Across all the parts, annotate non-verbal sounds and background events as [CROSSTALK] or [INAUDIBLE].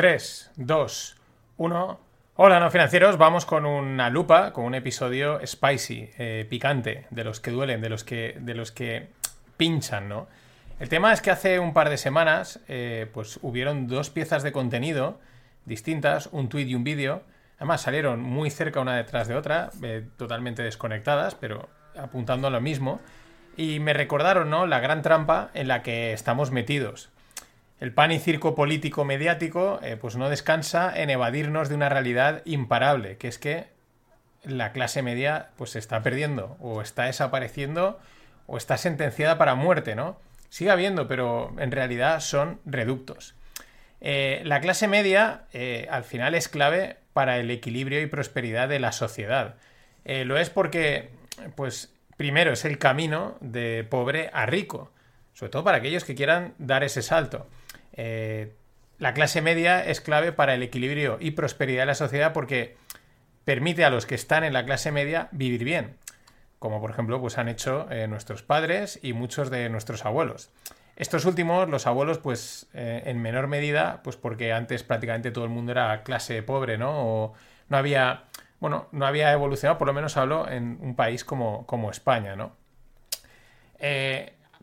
3, 2, 1. Hola, no financieros. Vamos con una lupa, con un episodio spicy, eh, picante, de los que duelen, de los que, de los que pinchan, ¿no? El tema es que hace un par de semanas, eh, pues hubieron dos piezas de contenido distintas, un tweet y un vídeo. Además, salieron muy cerca una detrás de otra, eh, totalmente desconectadas, pero apuntando a lo mismo. Y me recordaron, ¿no? La gran trampa en la que estamos metidos. El pan y circo político mediático eh, pues no descansa en evadirnos de una realidad imparable, que es que la clase media pues se está perdiendo o está desapareciendo o está sentenciada para muerte, ¿no? Sigue habiendo, pero en realidad son reductos. Eh, la clase media eh, al final es clave para el equilibrio y prosperidad de la sociedad. lo es porque, pues, primero es el camino de pobre a rico, sobre todo para aquellos que quieran dar ese salto. Eh, la clase media es clave para el equilibrio y prosperidad de la sociedad porque permite a los que están en la clase media vivir bien, como por ejemplo pues han hecho eh, nuestros padres y muchos de nuestros abuelos. Estos últimos, los abuelos, pues eh, en menor medida, pues porque antes prácticamente todo el mundo era clase pobre, ¿no? O no había, bueno, no había evolucionado, por lo menos hablo en un país como, como España, ¿no?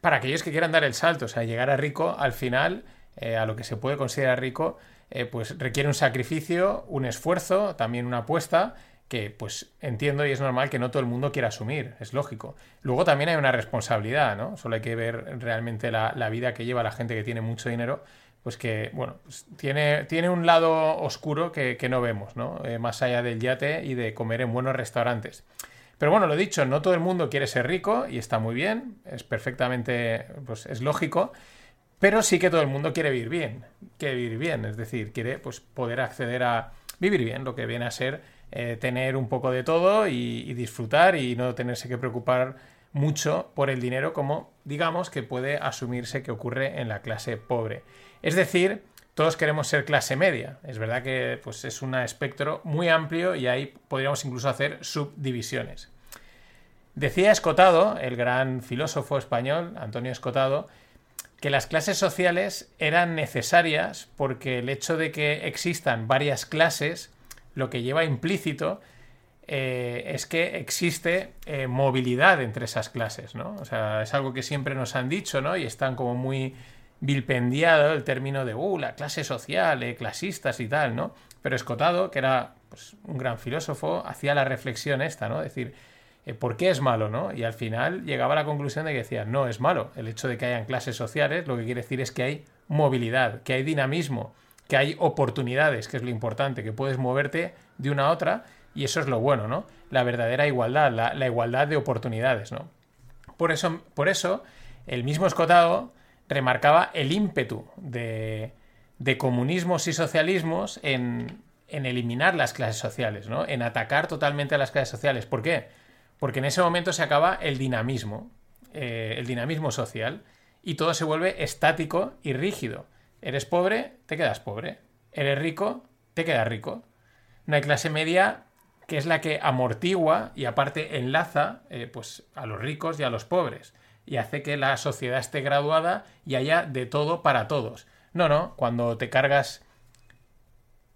para aquellos que quieran dar el salto, o sea, llegar a rico, al final eh, a lo que se puede considerar rico, eh, pues requiere un sacrificio, un esfuerzo, también una apuesta que pues entiendo y es normal que no todo el mundo quiera asumir, es lógico. Luego también hay una responsabilidad, ¿no? Solo hay que ver realmente la, vida que lleva la gente que tiene mucho dinero, pues que, bueno, pues tiene, tiene un lado oscuro que, no vemos, ¿no? Eh, más allá del yate y de comer en buenos restaurantes. Pero bueno, lo dicho, no todo el mundo quiere ser rico y está muy bien, es perfectamente, pues es lógico. Pero sí que todo el mundo quiere vivir bien, quiere vivir bien, es decir, quiere pues, poder acceder a vivir bien, lo que viene a ser eh, tener un poco de todo y, disfrutar y no tenerse que preocupar mucho por el dinero como digamos que puede asumirse que ocurre en la clase pobre. Es decir, todos queremos ser clase media. Es verdad que pues, es un espectro muy amplio y ahí podríamos incluso hacer subdivisiones. Decía Escotado, el gran filósofo español, Antonio Escotado, que las clases sociales eran necesarias porque el hecho de que existan varias clases lo que lleva implícito eh, es que existe eh, movilidad entre esas clases, ¿no? O sea, es algo que siempre nos han dicho, ¿no? Y están como muy vilpendiado el término de, uh, la clase social, eh, clasistas y tal, ¿no? Pero Escotado, que era pues, un gran filósofo, hacía la reflexión esta, ¿no? Es decir, ¿por qué es malo? ¿no? Y al final llegaba a la conclusión de que decía, no es malo. El hecho de que hayan clases sociales lo que quiere decir es que hay movilidad, que hay dinamismo, que hay oportunidades, que es lo importante, que puedes moverte de una a otra y eso es lo bueno, ¿no? La verdadera igualdad, la, igualdad de oportunidades, ¿no? Por eso, por eso, el mismo Escotado remarcaba el ímpetu de, comunismos y socialismos en, en eliminar las clases sociales, ¿no? En atacar totalmente a las clases sociales. ¿Por qué? Porque en ese momento se acaba el dinamismo, eh, el dinamismo social, y todo se vuelve estático y rígido. Eres pobre, te quedas pobre. Eres rico, te quedas rico. No hay clase media que es la que amortigua y aparte enlaza eh, pues, a los ricos y a los pobres y hace que la sociedad esté graduada y haya de todo para todos. No, no, cuando te cargas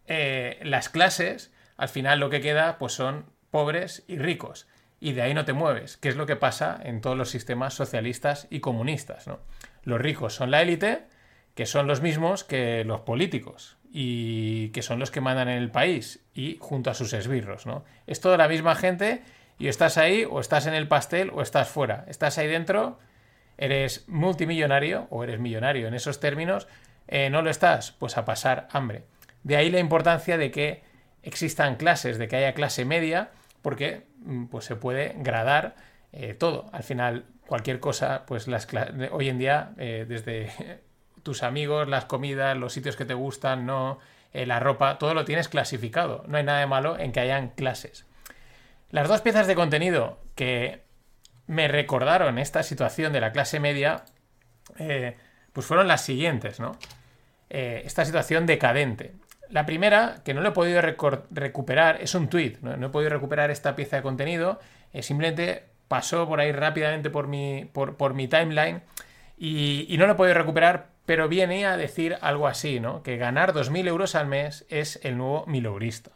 eh, las clases, al final lo que queda pues son pobres y ricos y de ahí no te mueves, que es lo que pasa en todos los sistemas socialistas y comunistas. Los ricos son la élite, que son los mismos que los políticos y que son los que mandan en el país y junto a sus esbirros. ¿no? Es toda la misma gente y estás ahí o estás en el pastel o estás fuera. Estás ahí dentro, eres multimillonario o eres millonario en esos términos, eh, no lo estás, pues a pasar hambre. De ahí la importancia de que existan clases, de que haya clase media, porque mm, pues se puede gradar eh, todo. Al final, cualquier cosa, pues las hoy en día, eh, desde [LAUGHS] tus amigos, las comidas, los sitios que te gustan, no, eh, la ropa, todo lo tienes clasificado. No hay nada de malo en que hayan clases. Las dos piezas de contenido que me recordaron esta situación de la clase media, pues fueron las siguientes, ¿no? esta situación decadente. La primera, que no lo he podido recuperar, es un tweet. ¿no? he podido recuperar esta pieza de contenido. Eh, simplemente pasó por ahí rápidamente por mi, timeline y, no lo he podido recuperar pero viene a decir algo así, ¿no? Que ganar 2.000 euros al mes es el nuevo mileurista.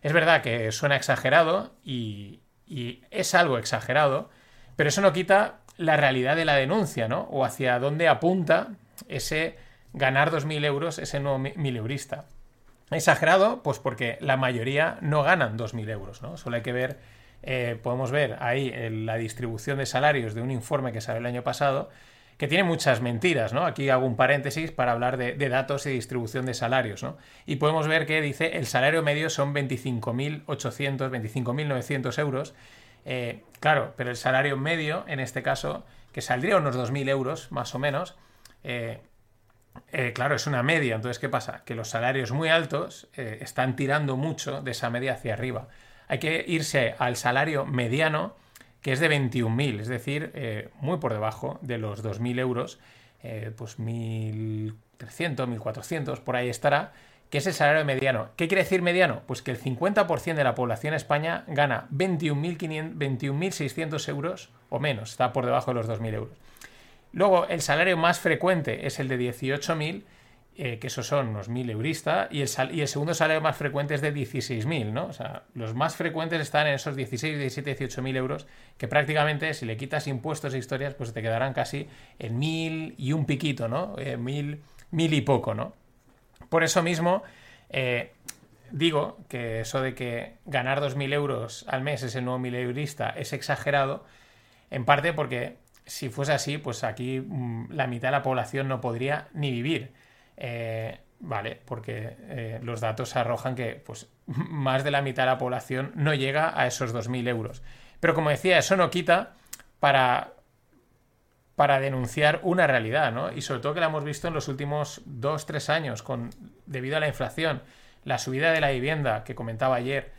Es verdad que suena exagerado y, y es algo exagerado, pero eso no quita la realidad de la denuncia, ¿no? O hacia dónde apunta ese ganar 2.000 euros, ese nuevo mileurista. Exagerado, pues porque la mayoría no ganan 2.000 euros, ¿no? Solo hay que ver, eh, podemos ver ahí la distribución de salarios de un informe que salió el año pasado, que tiene muchas mentiras, ¿no? Aquí hago un paréntesis para hablar de, datos y distribución de salarios, ¿no? Y podemos ver que dice el salario medio son 25.800, 25.900 euros. Eh, claro, pero el salario medio, en este caso, que saldría unos 2.000 euros, más o menos, eh, eh, claro, es una media. Entonces, ¿qué pasa? Que los salarios muy altos eh, están tirando mucho de esa media hacia arriba. Hay que irse al salario mediano, que es de 21.000, es decir, eh, muy por debajo de los 2.000 euros, pues 1.300, 1.400, por ahí estará, que es el salario mediano. ¿Qué quiere decir mediano? Pues que el 50% de la población en España gana 21.600 euros o menos, está por debajo de los 2.000 euros. Luego, el salario más frecuente es el de 18.000, eh, que esos son unos 1.000 euristas, y el, y el segundo salario más frecuente es de 16.000, ¿no? O sea, los más frecuentes están en esos 16, 17, 18.000 euros, que prácticamente, si le quitas impuestos e historias, pues te quedarán casi en 1.000 y un piquito, ¿no? Eh, 1.000, y poco, ¿no? Por eso mismo, eh, digo que eso de que ganar 2.000 euros al mes es el nuevo 1.000 eurista es exagerado, en parte porque si fuese así, pues aquí mm, la mitad de la población no podría ni vivir. Eh, vale, porque eh, los datos arrojan que pues, [LAUGHS] más de la mitad de la población no llega a esos 2.000 euros. Pero como decía, eso no quita para, para denunciar una realidad, ¿no? Y sobre todo que la hemos visto en los últimos 2-3 años, con, debido a la inflación, la subida de la vivienda que comentaba ayer,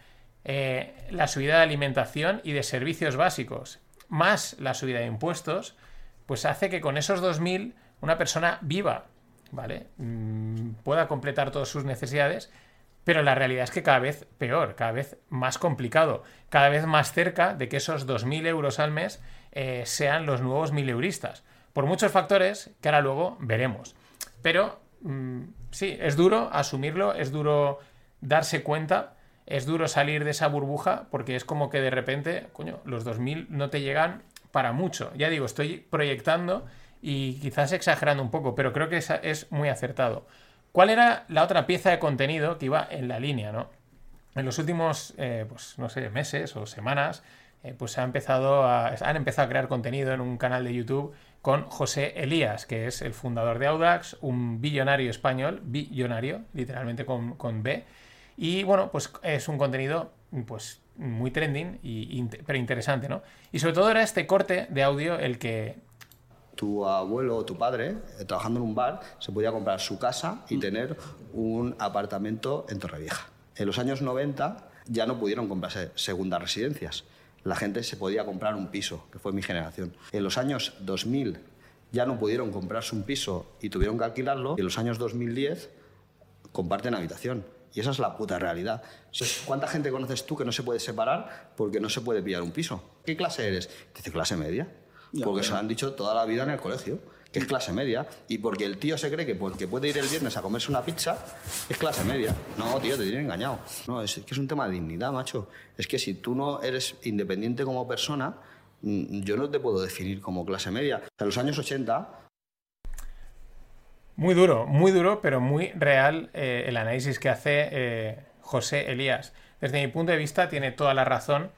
eh, la subida de alimentación y de servicios básicos más la subida de impuestos, pues hace que con esos 2.000 una persona viva, ¿vale? Mm, pueda completar todas sus necesidades, pero la realidad es que cada vez peor, cada vez más complicado, cada vez más cerca de que esos 2.000 euros al mes eh, sean los nuevos mileuristas, por muchos factores que ahora luego veremos. Pero mm, sí, es duro asumirlo, es duro darse cuenta es duro salir de esa burbuja porque es como que de repente, coño, los 2000 no te llegan para mucho. Ya digo, estoy proyectando y quizás exagerando un poco, pero creo que es muy acertado. ¿Cuál era la otra pieza de contenido que iba en la línea, no? En los últimos, eh, pues no sé, meses o semanas, eh, pues ha empezado a, han empezado a crear contenido en un canal de YouTube con José Elías, que es el fundador de Audax, un billonario español, billonario, literalmente con, con B, y bueno, pues es un contenido pues muy trending, y, pero interesante, ¿no? Y sobre todo era este corte de audio el que... Tu abuelo o tu padre, eh, trabajando en un bar, se podía comprar su casa y tener un apartamento en Torrevieja. En los años 90 ya no pudieron comprarse segundas residencias. La gente se podía comprar un piso, que fue mi generación. En los años 2000 ya no pudieron comprarse un piso y tuvieron que alquilarlo. Y en los años 2010 comparten habitación. Y esa es la puta realidad. ¿Cuánta gente conoces tú que no se puede separar porque no se puede pillar un piso? ¿Qué clase eres? Dice clase media. porque se lo han dicho toda la vida en el colegio, que es clase media. Y porque el tío se cree que porque puede ir el viernes a comerse una pizza, es clase media. No, tío, te tienen engañado. No, es que es un tema de dignidad, macho. Es que si tú no eres independiente como persona, mm, yo no te puedo definir como clase media. En los años 80 muy duro, muy duro, pero muy real eh, el análisis que hace eh, José Elías. Desde mi punto de vista tiene toda la razón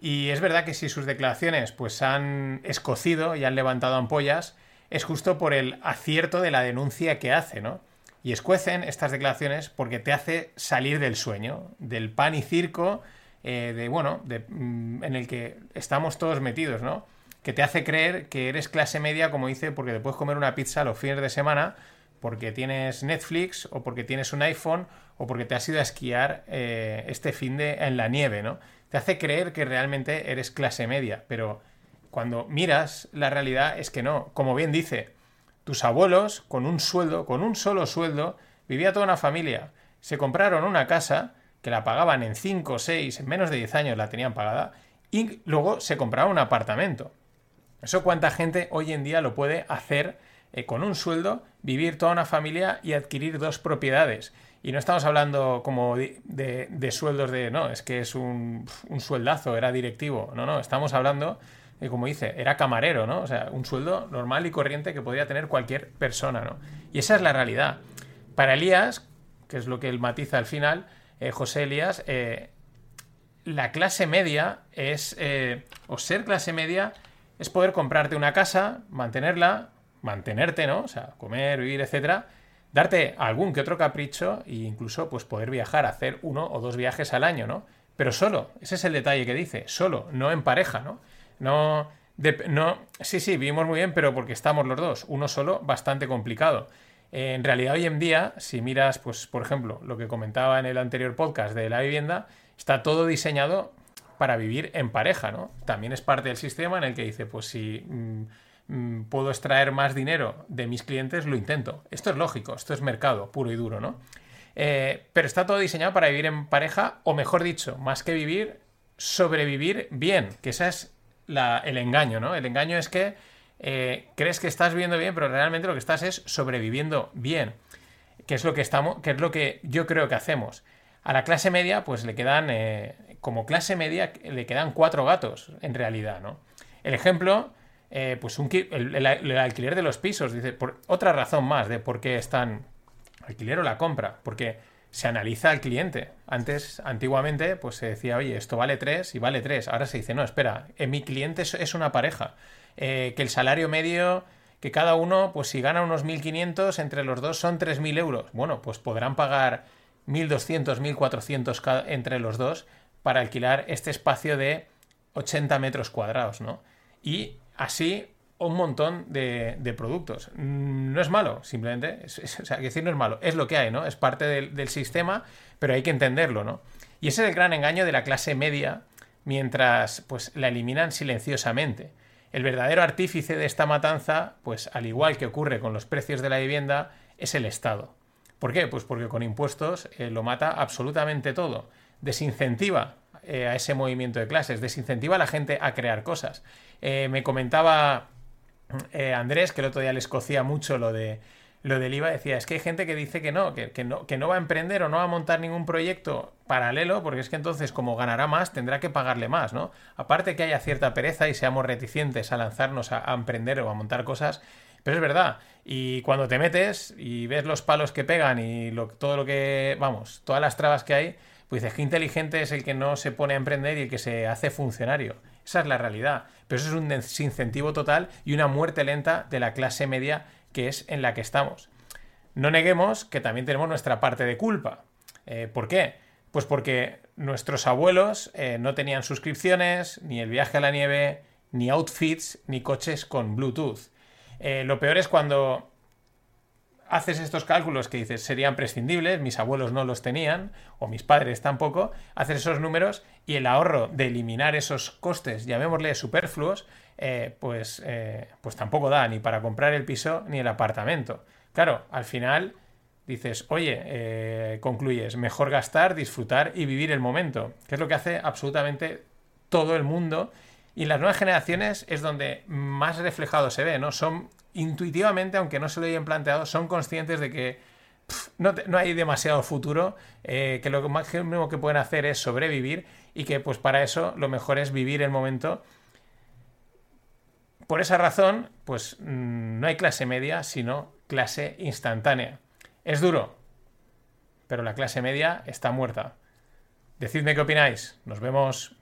y es verdad que si sus declaraciones pues han escocido y han levantado ampollas, es justo por el acierto de la denuncia que hace, ¿no? Y escuecen estas declaraciones porque te hace salir del sueño, del pan y circo, eh, de bueno, mm, en el que estamos todos metidos, ¿no? Que te hace creer que eres clase media, como dice, porque te puedes comer una pizza los fines de semana, porque tienes Netflix o porque tienes un iPhone o porque te has ido a esquiar eh, este fin de en la nieve, ¿no? Te hace creer que realmente eres clase media, pero cuando miras la realidad es que no. Como bien dice, tus abuelos con un sueldo, con un solo sueldo, vivía toda una familia. Se compraron una casa que la pagaban en 5, 6, en menos de 10 años la tenían pagada y luego se compraron un apartamento. Eso cuánta gente hoy en día lo puede hacer eh, con un sueldo, vivir toda una familia y adquirir dos propiedades. Y no estamos hablando como de, sueldos de, no, es que es un, un, sueldazo, era directivo. No, no, estamos hablando, de, como dice, era camarero, ¿no? O sea, un sueldo normal y corriente que podría tener cualquier persona, ¿no? Y esa es la realidad. Para Elías, que es lo que él matiza al final, eh, José Elías, eh, la clase media es, eh, o ser clase media, es poder comprarte una casa, mantenerla, mantenerte, ¿no? O sea, comer, vivir, etcétera, darte algún que otro capricho e incluso pues poder viajar, hacer uno o dos viajes al año, ¿no? Pero solo, ese es el detalle que dice, solo, no en pareja, ¿no? No, no, sí, sí, vivimos muy bien, pero porque estamos los dos, uno solo, bastante complicado. En realidad hoy en día, si miras, pues por ejemplo, lo que comentaba en el anterior podcast de la vivienda, está todo diseñado para vivir en pareja, ¿no? También es parte del sistema en el que dice, pues si mm, puedo extraer más dinero de mis clientes, lo intento. Esto es lógico, esto es mercado puro y duro, ¿no? Eh, pero está todo diseñado para vivir en pareja, o mejor dicho, más que vivir, sobrevivir bien, que ese es el engaño, ¿no? El engaño es que eh, crees que estás viviendo bien, pero realmente lo que estás es sobreviviendo bien, que es lo que estamos, es lo que yo creo que hacemos. A la clase media, pues le quedan, eh, como clase media, le quedan cuatro gatos, en realidad, ¿no? El ejemplo eh, pues un, el, alquiler de los pisos. Dice, por otra razón más de por qué están alquiler o la compra, porque se analiza al cliente. Antes, antiguamente, pues se decía, oye, esto vale 3 y vale 3. Ahora se dice, no, espera, en mi cliente es, una pareja. Eh, que el salario medio, que cada uno, pues si gana unos 1.500, entre los dos son 3.000 euros. Bueno, pues podrán pagar 1.200, 1.400 entre los dos para alquilar este espacio de 80 metros cuadrados, ¿no? Y así un montón de, productos. Mm, no es malo, simplemente, o sea, decir no es malo, es lo que hay, ¿no? Es parte del, sistema, pero hay que entenderlo, ¿no? Y ese es el gran engaño de la clase media mientras pues la eliminan silenciosamente. El verdadero artífice de esta matanza, pues al igual que ocurre con los precios de la vivienda, es el Estado. ¿Por qué? Pues porque con impuestos eh, lo mata absolutamente todo. Desincentiva eh, a ese movimiento de clases, desincentiva a la gente a crear cosas. Eh, me comentaba eh, Andrés, que el otro día le escocía mucho lo de lo del IVA, decía, es que hay gente que dice que no, que, no, que no va a emprender o no va a montar ningún proyecto paralelo, porque es que entonces como ganará más, tendrá que pagarle más, ¿no? Aparte que haya cierta pereza y seamos reticentes a lanzarnos a, emprender o a montar cosas, pero es verdad. Y cuando te metes y ves los palos que pegan y todo lo que, vamos, todas las trabas que hay, pues dices que inteligente es el que no se pone a emprender y el que se hace funcionario. Esa es la realidad. Pero eso es un desincentivo total y una muerte lenta de la clase media que es en la que estamos. No neguemos que también tenemos nuestra parte de culpa. Eh, ¿Por qué? Pues porque nuestros abuelos eh, no tenían suscripciones, ni el viaje a la nieve, ni outfits, ni coches con Bluetooth. Eh, lo peor es cuando haces estos cálculos que dices serían prescindibles, mis abuelos no los tenían, o mis padres tampoco, haces esos números y el ahorro de eliminar esos costes, llamémosle superfluos, eh, pues, eh, pues tampoco da ni para comprar el piso ni el apartamento. Claro, al final dices, oye, eh, concluyes, mejor gastar, disfrutar y vivir el momento, que es lo que hace absolutamente todo el mundo. Y las nuevas generaciones es donde más reflejado se ve, ¿no? Son intuitivamente, aunque no se lo hayan planteado, son conscientes de que no, hay demasiado futuro, eh, que lo máximo que pueden hacer es sobrevivir y que pues para eso lo mejor es vivir el momento. Por esa razón, pues mm, no hay clase media, sino clase instantánea. Es duro, pero la clase media está muerta. Decidme qué opináis. Nos vemos.